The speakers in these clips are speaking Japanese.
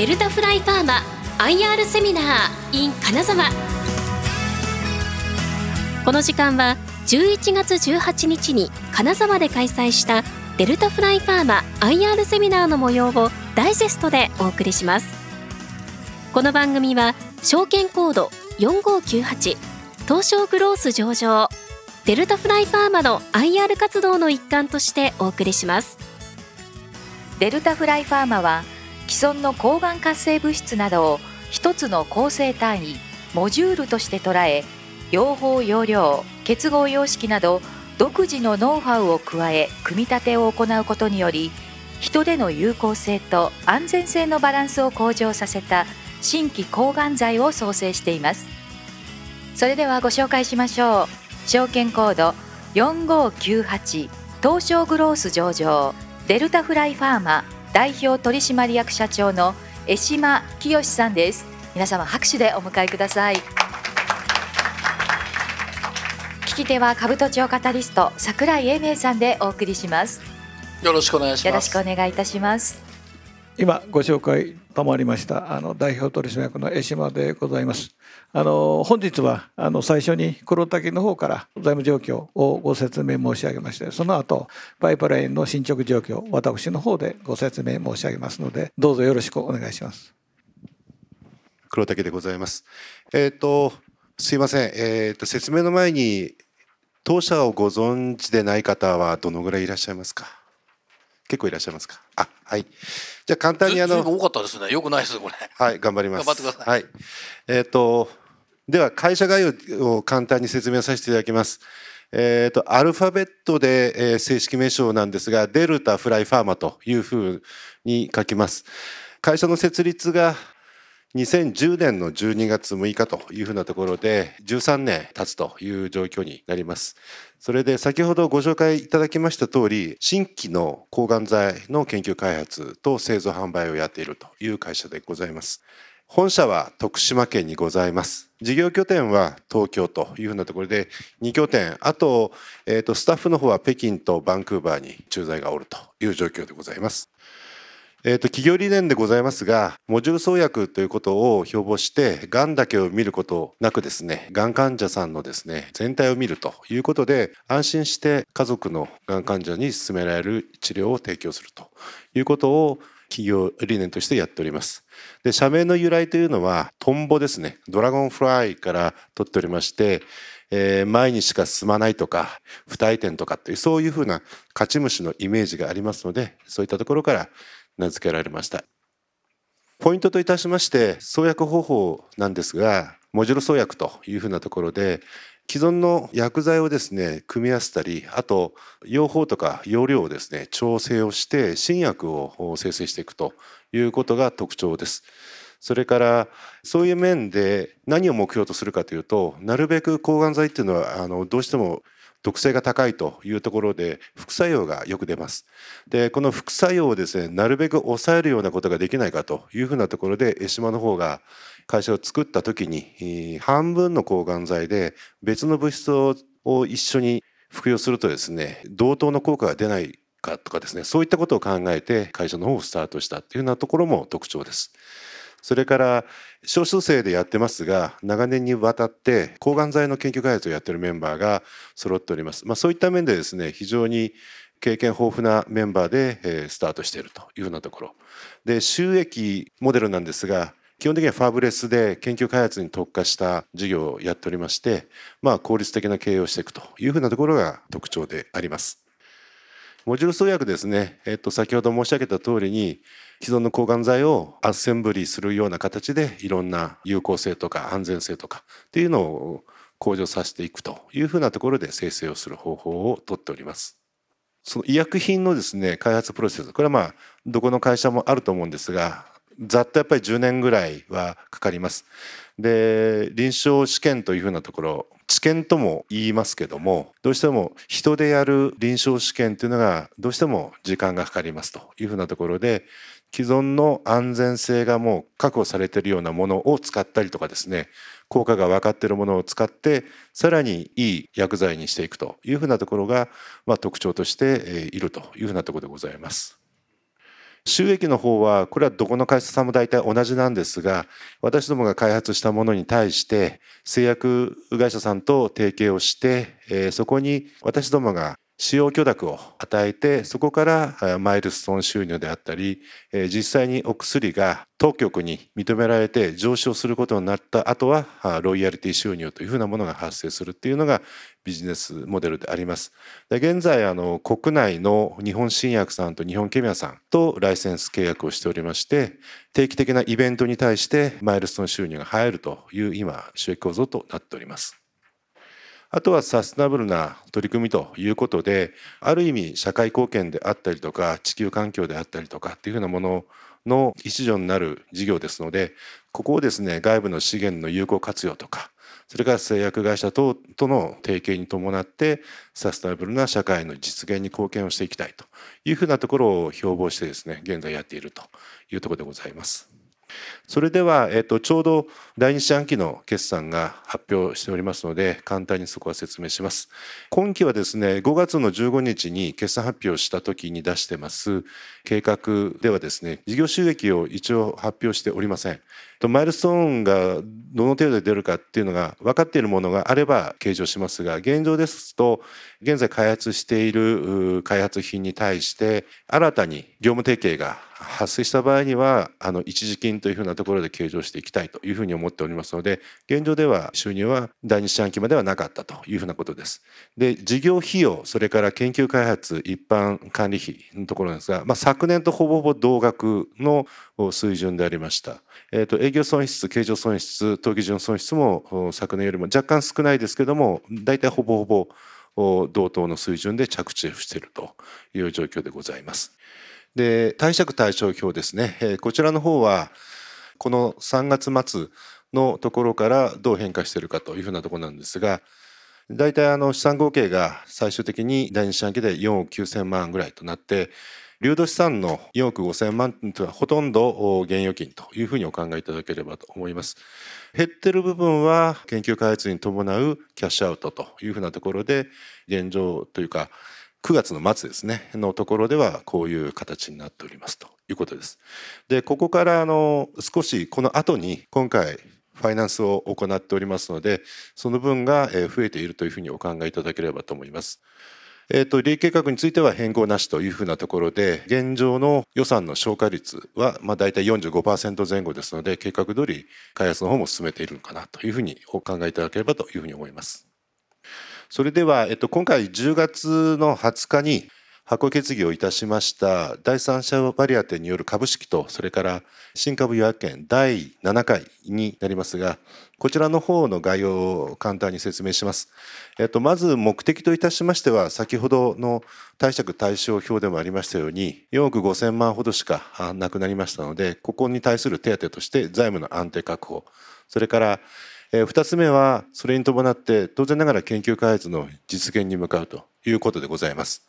デルタフライファーマ IR セミナー in 金沢。この時間は11月18日に金沢で開催したデルタフライファーマ IR セミナーの模様をダイジェストでお送りします。この番組は証券コード4598東証グロース上場デルタフライファーマの IR 活動の一環としてお送りします。デルタフライファーマは既存の抗がん活性物質などを一つの構成単位モジュールとして捉え用法用量結合様式など独自のノウハウを加え組み立てを行うことにより人での有効性と安全性のバランスを向上させた新規抗がん剤を創生しています。それではご紹介しましょう。証券コード4598東証グロース上場デルタフライファーマ代表取締役社長の江島清さんです。皆様拍手でお迎えください。聞き手は兜町カタリスト桜井英明さんでお送りします。よろしくお願いします。よろしくお願いいたします今ご紹介賜りましたあの代表取締役の江島でございます。あの本日はあの最初に黒滝の方から財務状況をご説明申し上げましてその後パイプラインの進捗状況私の方でご説明申し上げますのでどうぞよろしくお願いします。黒滝でございます。えっ、ー、とすいません。えっ、ー、と説明の前に当社をご存知でない方はどのぐらいいらっしゃいますか？結構いらっしゃいますか？あ、はい。じゃあ簡単にあの。多かったですね。よくないですこれ。はい、頑張ります。頑張ってください。はい。えっ、ー、と、では会社概要を簡単に説明させていただきます。えっ、ー、と、アルファベットで、えー、正式名称なんですが、デルタフライファーマというふうに書きます。会社の設立が2010年の12月6日というふうなところで13年経つという状況になります。それで先ほどご紹介いただきました通り新規の抗がん剤の研究開発と製造販売をやっているという会社でございます。本社は徳島県にございます。事業拠点は東京というふうなところで2拠点、あと,、えーとスタッフの方は北京とバンクーバーに駐在がおるという状況でございます。えーと、企業理念でございますがモジュール創薬ということを標榜してがんだけを見ることなくですねがん患者さんのですね全体を見るということで安心して家族のがん患者に進められる治療を提供するということを企業理念としてやっております。で社名の由来というのはトンボですねドラゴンフライから取っておりましてえー、前にしか進まないとか不退転とかっていうそういうふうな勝ち虫のイメージがありますのでそういったところから名付けられましたポイントといたしまして創薬方法なんですがモジュロ創薬というふうなところで既存の薬剤をですね組み合わせたりあと用法とか用量をですね調整をして新薬を生成していくということが特徴です。それからそういう面で何を目標とするかというとなるべく抗がん剤っていうのはあのどうしても毒性が高いというところで副作用がよく出ます。でこの副作用をですねなるべく抑えるようなことができないかというふうなところで江島の方が会社を作った時に半分の抗がん剤で別の物質を一緒に服用するとですね同等の効果が出ないかとかですねそういったことを考えて会社の方をスタートしたっていうようなところも特徴です。それから少数生でやってますが長年にわたって抗がん剤の研究開発をやっているメンバーが揃っております。まあ、そういった面でですね非常に経験豊富なメンバーでスタートしているというようなところで収益モデルなんですが基本的にはファブレスで研究開発に特化した事業をやっておりまして、まあ、効率的な経営をしていくというふうなところが特徴であります。モジュール創薬ですね、えっと、先ほど申し上げた通りに既存の抗がん剤をアッセンブリーするような形でいろんな有効性とか安全性とかっていうのを向上させていくというふうなところで生成をする方法をとっております。その医薬品のですね開発プロセスこれはまあどこの会社もあると思うんですがざっとやっぱり10年ぐらいはかかります。で臨床試験というふうなところ治験とも言いますけどもどうしても人でやる臨床試験というのがどうしても時間がかかりますというふうなところで既存の安全性がもう確保されているようなものを使ったりとかですね効果が分かっているものを使ってさらにいい薬剤にしていくというふうなところが、まあ、特徴としているというふうなところでございます。収益の方はこれはどこの会社さんも大体同じなんですが私どもが開発したものに対して製薬会社さんと提携をして、そこに私どもが使用許諾を与えてそこからマイルストーン収入であったり実際にお薬が当局に認められて上昇することになった後はロイヤリティ収入というふうなものが発生するっていうのがビジネスモデルであります。で現在あの国内の日本新薬さんと日本ケミアさんとライセンス契約をしておりまして定期的なイベントに対してマイルストーン収入が入るという今収益構造となっております。あとはサステナブルな取り組みということである意味社会貢献であったりとか地球環境であったりとかっていうふうなものの一助になる事業ですのでここをですね外部の資源の有効活用とかそれから製薬会社等との提携に伴ってサステナブルな社会の実現に貢献をしていきたいというふうなところを標榜してですね現在やっているというところでございます。それでは、えっと、ちょうど第二四半期の決算が発表しておりますので簡単にそこは説明します。今期はですね5月の15日に決算発表した時に出してます計画ではですね事業収益を一応発表しておりません。マイルストーンがどの程度で出るかっていうのが分かっているものがあれば計上しますが現状ですと現在開発している開発品に対して新たに業務提携が発生した場合にはあの一時金というふうなところで計上していきたいというふうに思っておりますので現状では収入は第二四半期まではなかったというふうなことです。で事業費用それから研究開発一般管理費のところですが、まあ、昨年とほぼほぼ同額の水準でありました。えーと、営業損失経常損失当期純損失も昨年よりも若干少ないですけども大体ほぼほぼ同等の水準で着地しているという状況でございます。で貸借対照表ですね、え、こちらの方はこの3月末のところからどう変化しているかというふうなところなんですが大体あの資産合計が最終的に第二四半期で4億9,000万ぐらいとなって流動資産の4億5000万というのはほとんど現預金というふうにお考えいただければと思います。減ってる部分は研究開発に伴うキャッシュアウトというふうなところで現状というか9月の末ですねのところではこういう形になっておりますということです。でここからあの少しこの後に今回ファイナンスを行っておりますのでその分が増えているというふうにお考えいただければと思います。えーと、利益計画については変更なしというふうなところで現状の予算の消化率はまあ大体45%前後ですので計画通り開発の方も進めているのかなというふうにお考えいただければというふうに思います。それでは、えっと、今回10月の20日に発行決議をいたしました第三者割当による株式とそれから新株予約権第7回になりますがこちらの方の概要を簡単に説明します。えっと、まず目的といたしましては先ほどの貸借対照表でもありましたように4億5000万ほどしかなくなりましたのでここに対する手当として財務の安定確保それから2つ目はそれに伴って当然ながら研究開発の実現に向かうということでございます。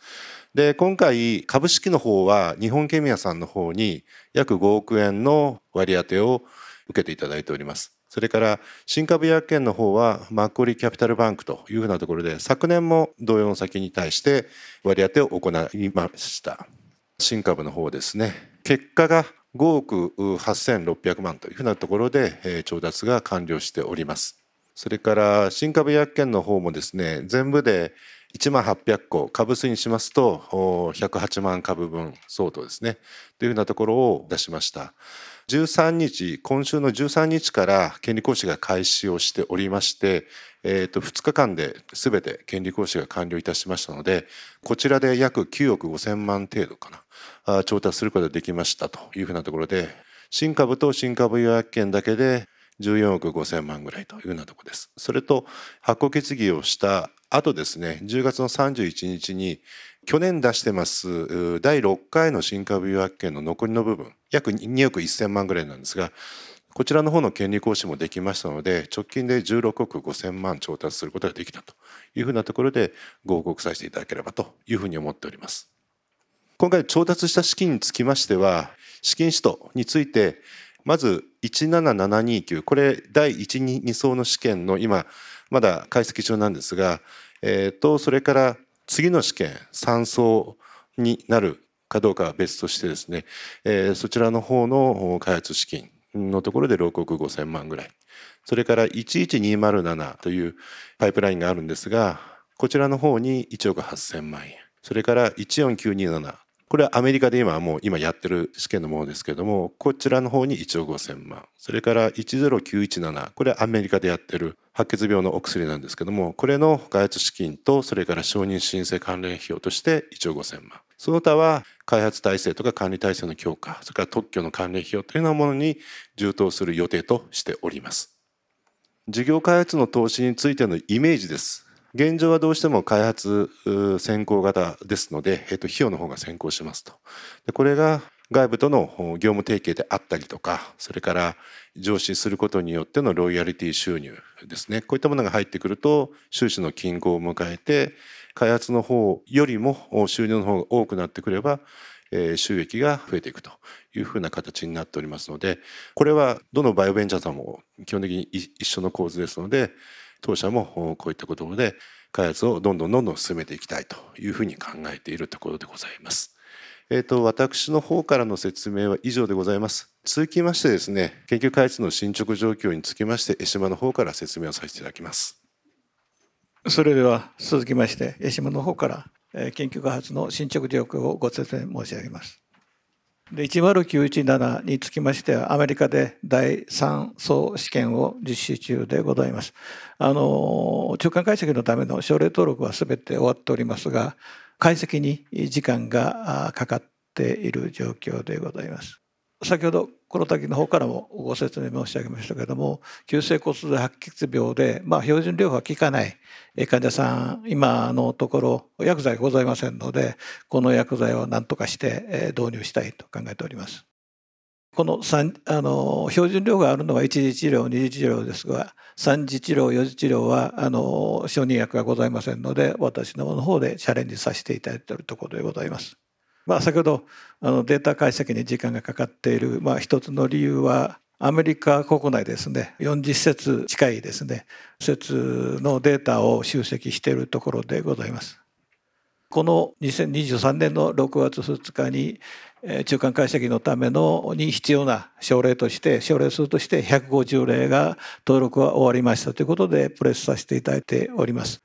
で今回株式の方は日本ケミアさんの方に約5億円の割り当てを受けていただいております。それから新株薬券の方はマッコリキャピタルバンクというふうなところで昨年も同様の先に対して割り当てを行いました。新株の方ですね。結果が5億8600万というふうなところで調達が完了しております。それから新株薬券の方もですね全部で1万800個株数にしますと108万株分相当ですねというふうなところを出しました13日今週の13日から権利行使が開始をしておりまして、えー、と2日間で全て権利行使が完了いたしましたのでこちらで約9億5000万程度かな調達することができましたというふうなところで新株と新株予約権だけで14億5000万ぐらいというようなところです。それと発行決議をしたあとですね10月の31日に去年出してます第6回の新株予約権の残りの部分約2億1000万ぐらいなんですがこちらの方の権利行使もできましたので直近で16億5000万調達することができたというふうなところでご報告させていただければというふうに思っております。今回調達した資金につきましては資金使途についてまず17729これ第12層の試験の今まだ解析中なんですが、えーと、それから次の試験3層になるかどうかは別としてですね、えー、そちらの方の開発資金のところで6億5,000万ぐらい。それから11207というパイプラインがあるんですがこちらの方に1億8,000万円。それから14927これはアメリカで今もう今やってる試験のものですけどもこちらの方に1億5,000万。それから10917これはアメリカでやってる白血病のお薬なんですけどもこれの開発資金とそれから承認申請関連費用として1億5,000万。その他は開発体制とか管理体制の強化それから特許の関連費用というようなものに充当する予定としております。事業開発の投資についてのイメージです。現状はどうしても開発先行型ですので、えっと、費用の方が先行しますと。でこれが外部との業務提携であったりとかそれから上司することによってのロイヤリティ収入ですね。こういったものが入ってくると収支の均衡を迎えて開発の方よりも収入の方が多くなってくれば収益が増えていくというふうな形になっておりますのでこれはどのバイオベンチャーさんも基本的に一緒の構図ですので当社もこういったことで開発をどんどんどんどん進めていきたいというふうに考えているところでございます。えーと、私の方からの説明は以上でございます。続きましてですね、研究開発の進捗状況につきまして、江島の方から説明をさせていただきます。それでは続きまして、江島の方から研究開発の進捗状況をご説明申し上げます。で10917につきましてはアメリカで第3層試験を実施中でございます。あの中間解析のための症例登録は全て終わっておりますが解析に時間がかかっている状況でございます。先ほどこの時の方からもご説明申し上げましたけれども急性骨髄白血病で、まあ、標準療法は効かない患者さん今のところ薬剤がございませんのでこの薬剤を何とかして導入したいと考えております。このあの標準療法があるのは一次治療二次治療ですが三次治療四次治療はあの承認薬がございませんので私の方でチャレンジさせていただいているところでございます。まあ、先ほどあのデータ解析に時間がかかっている、まあ、一つの理由はアメリカ国内ですね40節近いですね説のデータを集積しているところでございます。この2023年の6月2日に中間解析のためのに必要な症例として症例数として150例が登録は終わりましたということでプレスさせていただいております。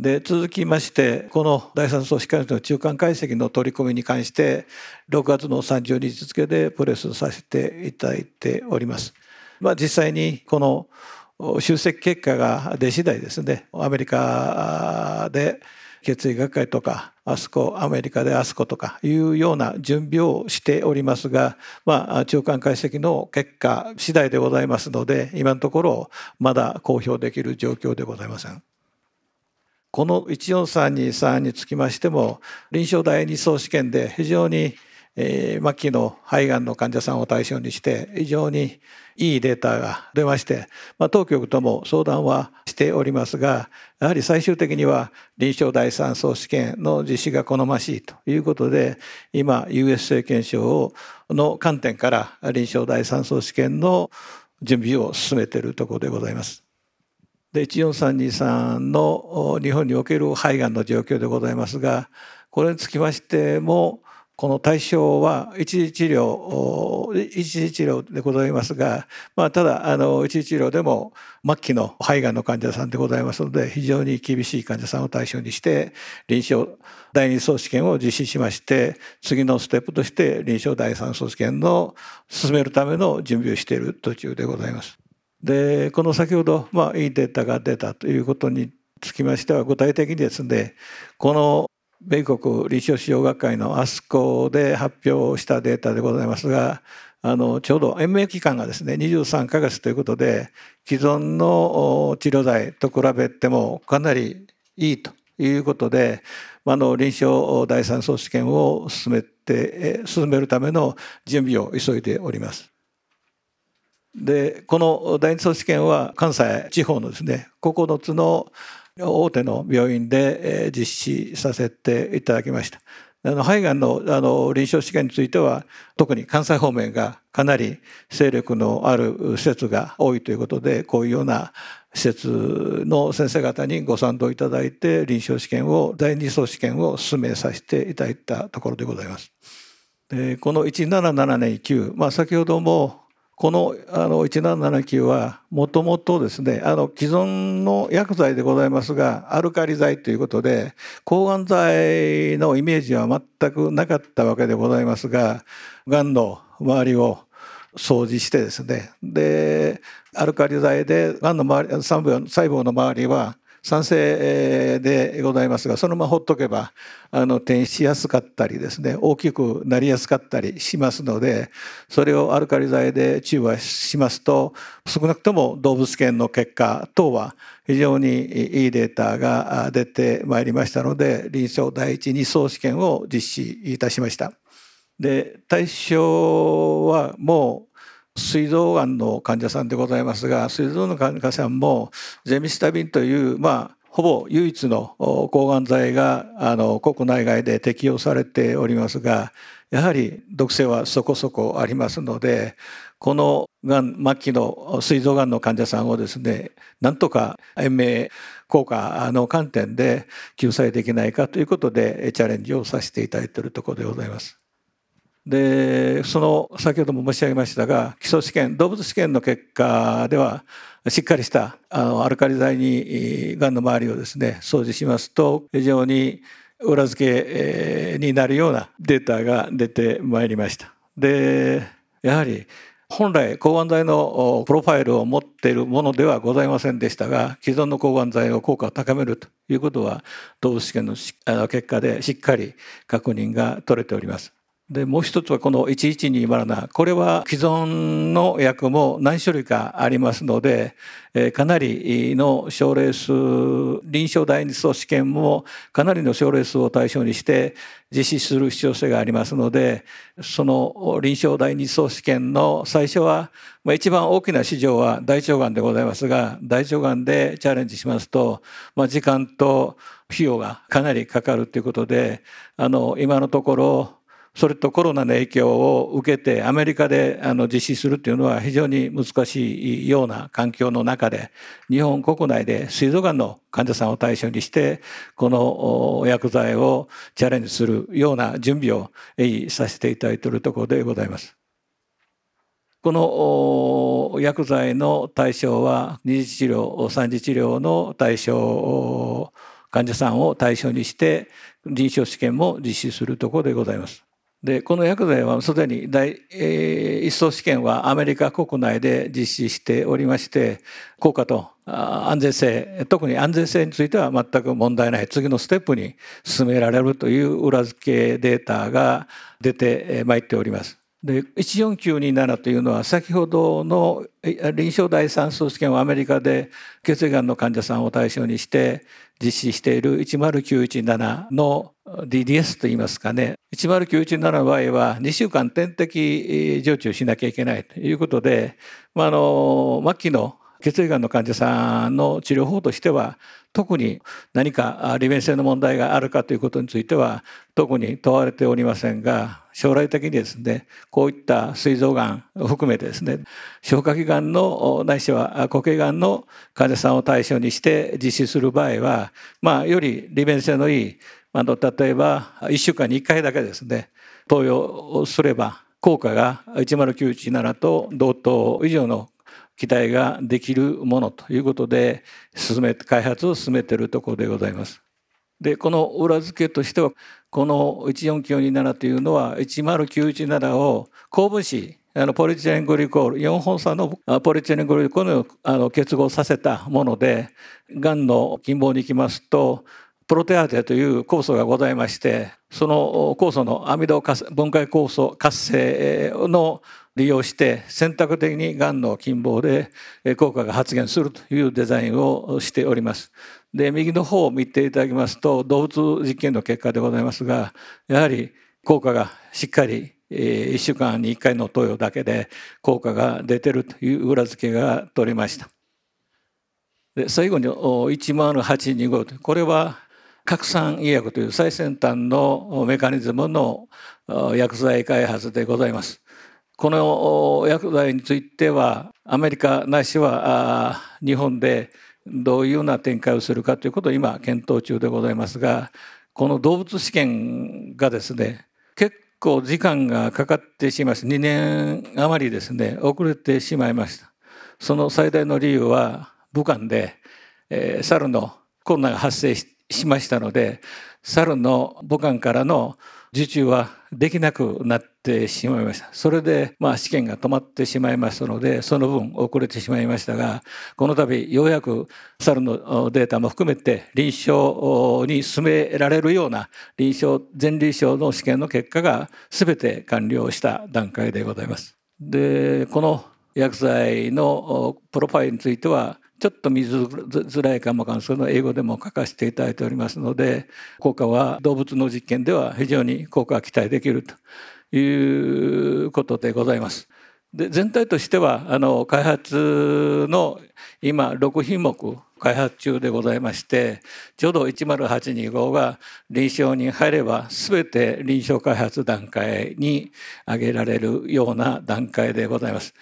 で続きましてこの第三層歯科の中間解析の取り組みに関して6月の30日付でプレスさせていただいております。まあ、実際にこの集積結果が出次第ですねアメリカで血液学会とかアスコアメリカでアスコとかいうような準備をしておりますが、まあ、中間解析の結果次第でございますので今のところまだ公表できる状況でございません。この14323につきましても臨床第二層試験で非常に末期の肺がんの患者さんを対象にして非常にいいデータが出まして、まあ、当局とも相談はしておりますがやはり最終的には臨床第三層試験の実施が好ましいということで今 USA 検証の観点から臨床第三層試験の準備を進めているところでございます。で14323の日本における肺がんの状況でございますがこれにつきましてもこの対象は一次治療一次治療でございますが、まあ、ただあの一次治療でも末期の肺がんの患者さんでございますので非常に厳しい患者さんを対象にして臨床第二層試験を実施しまして次のステップとして臨床第三層試験の進めるための準備をしている途中でございます。でこの先ほど、まあ、いいデータが出たということにつきましては具体的にですねこの米国臨床使用学会のアスコで発表したデータでございますがあのちょうど延命期間がですね23ヶ月ということで既存の治療剤と比べてもかなりいいということであの臨床第三層試験を進めて進めるための準備を急いでおります。でこの第二層試験は関西地方のですね9つの大手の病院で実施させていただきました。あの肺がんのあの臨床試験については特に関西方面がかなり勢力のある施設が多いということでこういうような施設の先生方にご賛同いただいて臨床試験を第二層試験を進めさせていただいたところでございます。でこの177年9、まあ、先ほどもこのあの1779はもともとですねあの既存の薬剤でございますがアルカリ剤ということで抗がん剤のイメージは全くなかったわけでございますががんの周りを掃除してですねでアルカリ剤でがんの周り細胞の周りは賛成でございますがそのままほっとけばあの転移しやすかったりですね大きくなりやすかったりしますのでそれをアルカリ剤で中和しますと少なくとも動物検の結果等は非常にいいデータが出てまいりましたので臨床第一二層試験を実施いたしました。で対象はもう膵臓がんの患者さんでございますが膵臓の患者さんもゼミスタビンというまあほぼ唯一の抗がん剤があの国内外で適用されておりますがやはり毒性はそこそこありますのでこのがん末期の膵臓がんの患者さんをですねなんとか延命効果の観点で救済できないかということでチャレンジをさせていただいているところでございます。でその先ほども申し上げましたが基礎試験動物試験の結果ではしっかりしたあのアルカリ剤にがんの周りをですね掃除しますと非常に裏付けになるようなデータが出てまいりました。でやはり本来抗がん剤のプロファイルを持っているものではございませんでしたが既存の抗がん剤の効果を高めるということは動物試験の結果でしっかり確認が取れております。でもう一つはこの1127これは既存の薬も何種類かありますのでえかなりの症例数臨床第二層試験もかなりの症例数を対象にして実施する必要性がありますのでその臨床第二層試験の最初はまあ一番大きな市場は大腸がんでございますが大腸がんでチャレンジしますとまあ時間と費用がかなりかかるということであの今のところそれとコロナの影響を受けてアメリカであの実施するっていうのは非常に難しいような環境の中で日本国内で膵臓がんの患者さんを対象にしてこの薬剤をチャレンジするような準備をさせていただいているところでございます。この薬剤の対象は二次治療三次治療の対象患者さんを対象にして臨床試験も実施するところでございます。でこの薬剤はすでに第、えー、一層試験はアメリカ国内で実施しておりまして効果と安全性特に安全性については全く問題ない次のステップに進められるという裏付けデータが出てまいっております。で14927というのは先ほどの臨床第三層試験をアメリカで血液がんの患者さんを対象にして実施している10917の DDS といいますかね。10917の場合は2週間点滴常駐しなきゃいけないということで、まあ、あの末期の血液がんの患者さんの治療法としては特に何か利便性の問題があるかということについては特に問われておりませんが将来的にですねこういった膵臓がんを含めてですね消化器がんのないしは固形がんの患者さんを対象にして実施する場合はまあより利便性のいいあの例えば1週間に1回だけですね投与すれば効果が10917と同等以上の期待ができるものということで進め開発を進めているところでございます。でこの裏付けとしてはこの14927というのは10917を高分子あのポリチレングリコール4本差のポリチレングリコールをあの結合させたものでがんの近傍に行きますとプロテアーテという酵素がございましてその酵素のアミド分解酵素活性の利用して選択的にがんの近傍で効果が発現するというデザインをしております。で右の方を見ていただきますと動物実験の結果でございますがやはり効果がしっかり1週間に1回の投与だけで効果が出てるという裏付けが取れました。で最後に10825これは拡散医薬という最先端のメカニズムの薬剤開発でございます。この薬剤についてはアメリカないしは日本でどういうような展開をするかということを今検討中でございますがこの動物試験がですね結構時間がかかってしまいました。2年余りですね遅れてしまいました。その最大の理由は武漢で、えー、猿のコロナが発生しましたので猿の武漢からの受注はできなくなってしまいました。それで、まあ、試験が止まってしまいましたので、その分遅れてしまいましたが、この度、ようやく猿のデータも含めて臨床に進められるような臨床、前臨床の試験の結果が全て完了した段階でございます。で、この薬剤のプロファイルについては、ちょっと見づらいかもかんですけど英語でも書かせていただいておりますので効果は動物の実験では非常に効果が期待できるということでございます。で全体としてはあの開発の今6品目開発中でございましてちょうど10825が臨床に入れば全て臨床開発段階に挙げられるような段階でございます。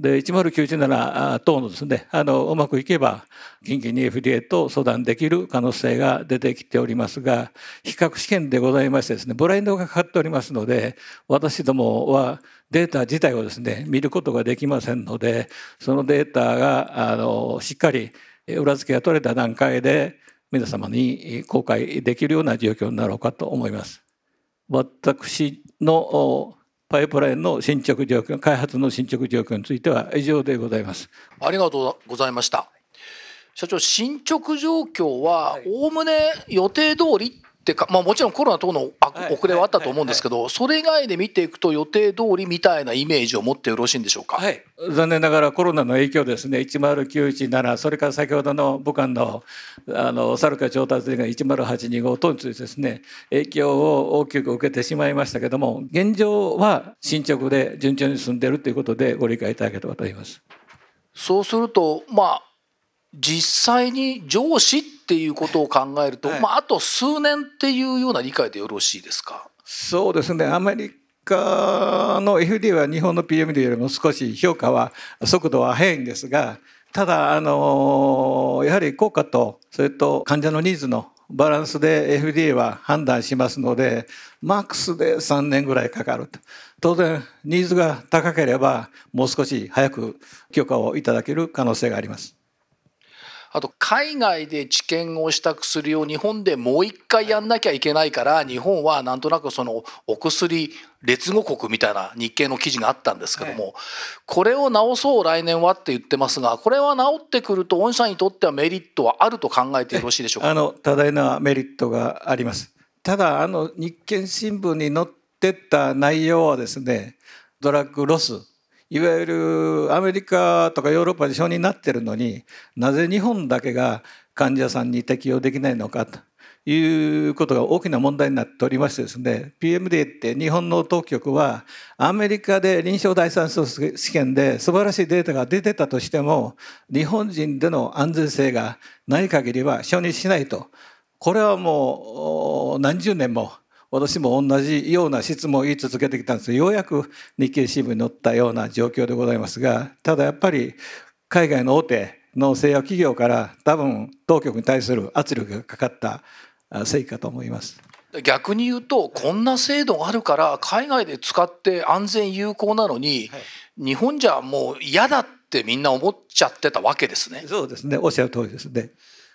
で1097等のですねあのうまくいけば近畿に FDA と相談できる可能性が出てきておりますが比較試験でございましてですねブラインドがかかっておりますので私どもはデータ自体をですね見ることができませんのでそのデータがあのしっかり裏付けが取れた段階で皆様に公開できるような状況になろうかと思います。私のパイプラインの進捗状況開発の進捗状況については以上でございます。ありがとうございました。社長進捗状況はおおむね予定通りってか、まあ、もちろんコロナ等の遅れはあったと思うんですけど、それ以外で見ていくと予定通りみたいなイメージを持ってよろしいんでしょうか、はい、残念ながらコロナの影響ですね。10917それから先ほどの武漢のあのサルカ調達が10825等についてですね影響を大きく受けてしまいましたけども現状は進捗で順調に進んでいるということでご理解いただければと思います。そうするとまあ実際に上司っていうことを考えると、はい、まあ、あと数年っていうような理解でよろしいですか？そうですね。アメリカの FDA は日本の PMD よりも少し評価は速度は速いんですがただあのやはり効果とそれと患者のニーズのバランスで FDA は判断しますのでマックスで3年ぐらいかかると。当然ニーズが高ければもう少し早く許可をいただける可能性があります。あと海外で治験をした薬を日本でもう一回やんなきゃいけないから日本はなんとなくそのお薬劣後国みたいな日経の記事があったんですけども、これを治そう来年はって言ってますがこれは治ってくると御社にとってはメリットはあると考えてよろしいでしょうか？あの多大なメリットがあります。ただあの日経新聞に載ってた内容はですねドラッグロスいわゆるアメリカとかヨーロッパで承認になってるのになぜ日本だけが患者さんに適用できないのかということが大きな問題になっておりましてですね PMDA って日本の当局はアメリカで臨床第三者試験で素晴らしいデータが出てたとしても日本人での安全性がない限りは承認しないと。これはもう何十年も私も同じような質問を言い続けてきたんですようやく日経新聞に載ったような状況でございますがただやっぱり海外の大手の製薬企業から多分当局に対する圧力がかかったせいかと思います。逆に言うとこんな制度があるから海外で使って安全有効なのに、はい、日本じゃもう嫌だってみんな思っちゃってたわけですね。そうですねおっしゃる通りですね。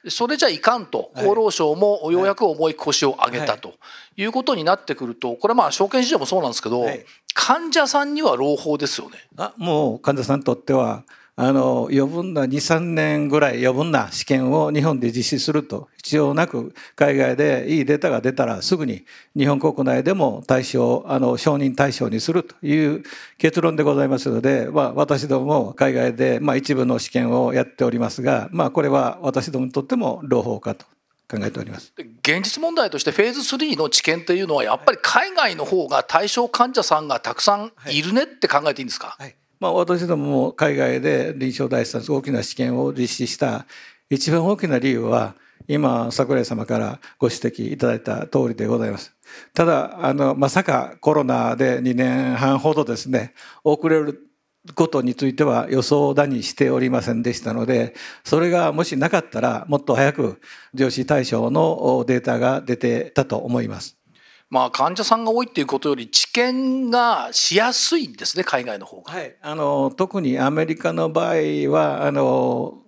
それじゃいかんと厚労省もようやく重い腰を上げたとい。うことになってくるとこれまあ証券市場もそうなんですけど患者さんには朗報ですよね。あもう患者さんにとってはあの余分な23年ぐらい余分な試験を日本で実施すると必要なく海外でいいデータが出たらすぐに日本国内でも対象あの承認対象にするという結論でございますので、まあ、私どもも海外で、まあ、一部の試験をやっておりますが、まあ、これは私どもにとっても朗報かと。考えております。現実問題としてフェーズ3の治験というのはやっぱり海外の方が対象患者さんがたくさんいるねって考えていいんですか、はいまあ、私どもも海外で臨床第三大きな試験を実施した一番大きな理由は今桜井様からご指摘いただいた通りでございますただあのまさかコロナで2年半ほどですね遅れることについては予想だにしておりませんでしたのでそれがもしなかったらもっと早く上司対象のデータが出てたと思います。まあ、患者さんが多いっていうことより治験がしやすいんですね海外の方が。はい、あの特にアメリカの場合はあの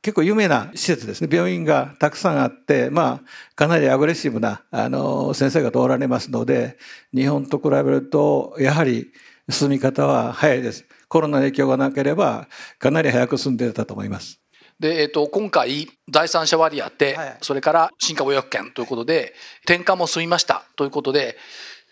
結構有名な施設ですね病院がたくさんあって、まあ、かなりアグレッシブなあの先生が通られますので日本と比べるとやはり進み方は早いです。コロナの影響がなければかなり早く進んでたと思います。で、えー、と今回第三者割り当て、はい、それから新株薬券ということで転換も済みました。ということで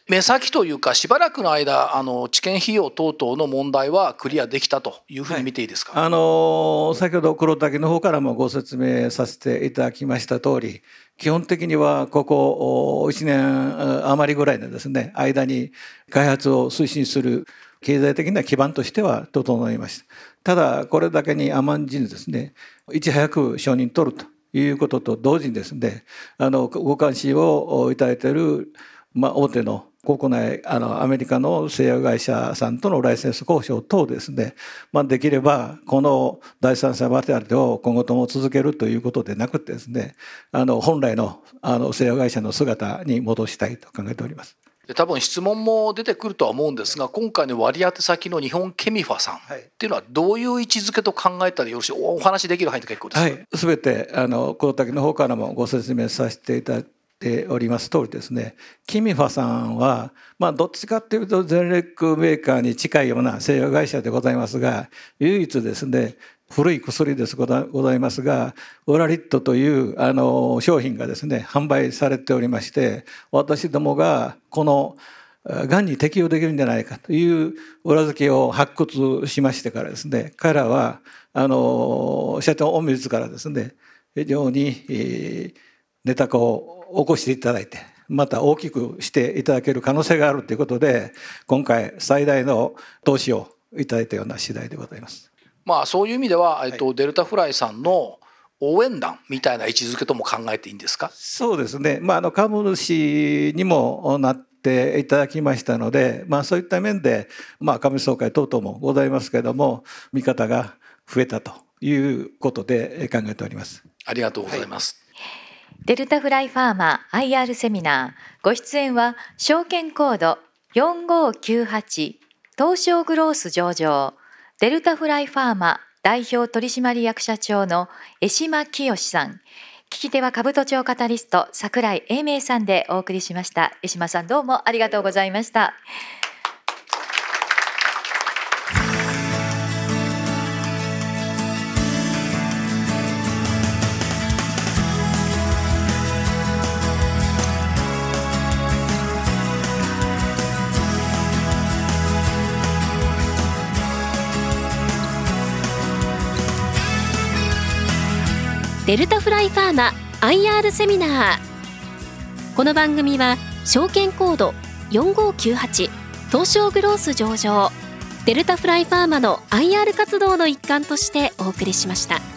目先というかしばらくの間あの治験費用等々の問題はクリアできたというふうに見ていいですか、はい、あの先ほど黒滝の方からもご説明させていただきました通り基本的にはここ1年余りぐらいのですね間に開発を推進する経済的な基盤としては整いましたただこれだけに甘んじずですねいち早く承認取るということと同時にですねあのご関心をいただいている、まあ、大手の国内あのアメリカの製薬会社さんとのライセンス交渉等ですね、まあ、できればこの第三者バテリを今後とも続けるということでなくてですねあの本来のあの製薬会社の姿に戻したいと考えております。で多分質問も出てくるとは思うんですが今回の割り当て先の日本ケミファさんっていうのはどういう位置づけと考えたらよろしいお話できる範囲で結構です、はい、全てあの黒滝の方からもご説明させていただいております通りですね。キミファさんは、まあ、どっちかっていうとゼネリックメーカーに近いような製薬会社でございますが唯一ですね古い薬ですございますがオラリットというあの商品がですね販売されておりまして私どもがこのがんに適用できるんじゃないかという裏付けを発掘しましてからですね彼らはあの社長御自らですね非常に、えー、ネタ化を起こしていただいてまた大きくしていただける可能性があるということで今回最大の投資をいただいたような次第でございます。まあ、そういう意味では、えっと、デルタフライさんの応援団みたいな位置づけとも考えていいんですか？そうですね、まあ、あの株主にもなっていただきましたので、まあ、そういった面で、まあ、株主総会等々もございますけれども見方が増えたということで考えております。ありがとうございます、はい。デルタフライファーマ IR セミナー。ご出演は証券コード4598東証グロース上場デルタフライファーマ代表取締役社長の江島清さん。聞き手は株都庁カタリスト櫻井英明さんでお送りしました。江島さんどうもありがとうございました。デルタフライファーマ IR セミナーこの番組は証券コード4598東証グロース上場デルタフライファーマの IR 活動の一環としてお送りしました。